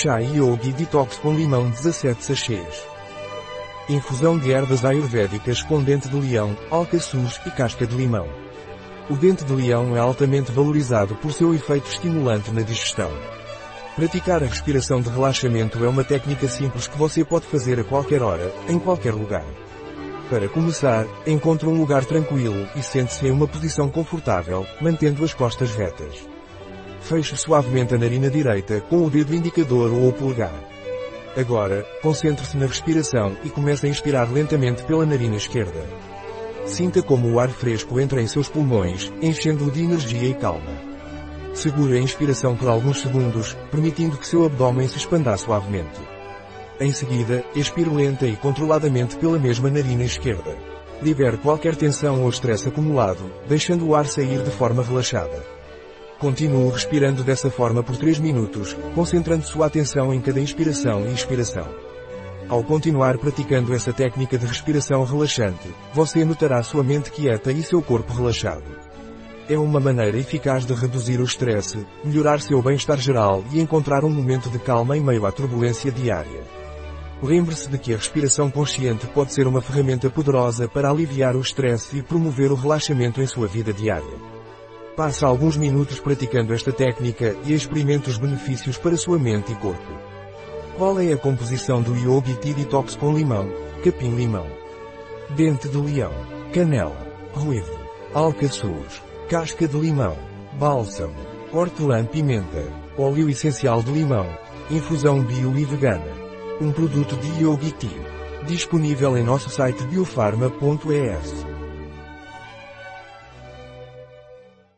Chá Yogi Detox com limão 17 sachês. Infusão de ervas ayurvédicas com dente de leão, alcaçuz e casca de limão. O dente de leão é altamente valorizado por seu efeito estimulante na digestão. Praticar a respiração de relaxamento é uma técnica simples que você pode fazer a qualquer hora, em qualquer lugar. Para começar, encontre um lugar tranquilo e sente-se em uma posição confortável, mantendo as costas retas. Feche suavemente a narina direita com o dedo indicador ou o polegar. Agora, concentre-se na respiração e comece a inspirar lentamente pela narina esquerda. Sinta como o ar fresco entra em seus pulmões, enchendo-o de energia e calma. Segure a inspiração por alguns segundos, permitindo que seu abdômen se expanda suavemente. Em seguida, expire lenta e controladamente pela mesma narina esquerda. Libere qualquer tensão ou estresse acumulado, deixando o ar sair de forma relaxada. Continue respirando dessa forma por 3 minutos, concentrando sua atenção em cada inspiração e expiração. Ao continuar praticando essa técnica de respiração relaxante, você notará sua mente quieta e seu corpo relaxado. É uma maneira eficaz de reduzir o estresse, melhorar seu bem-estar geral e encontrar um momento de calma em meio à turbulência diária. Lembre-se de que a respiração consciente pode ser uma ferramenta poderosa para aliviar o estresse e promover o relaxamento em sua vida diária. Passe alguns minutos praticando esta técnica e experimente os benefícios para sua mente e corpo. Qual é a composição do Yogi Tea Detox com limão, capim-limão, dente de leão, canela, ruivo, alcaçuz, casca de limão, bálsamo, hortelã-pimenta, óleo essencial de limão, infusão bio e vegana. Um produto de Yogi Tea. Disponível em nosso site biofarma.es.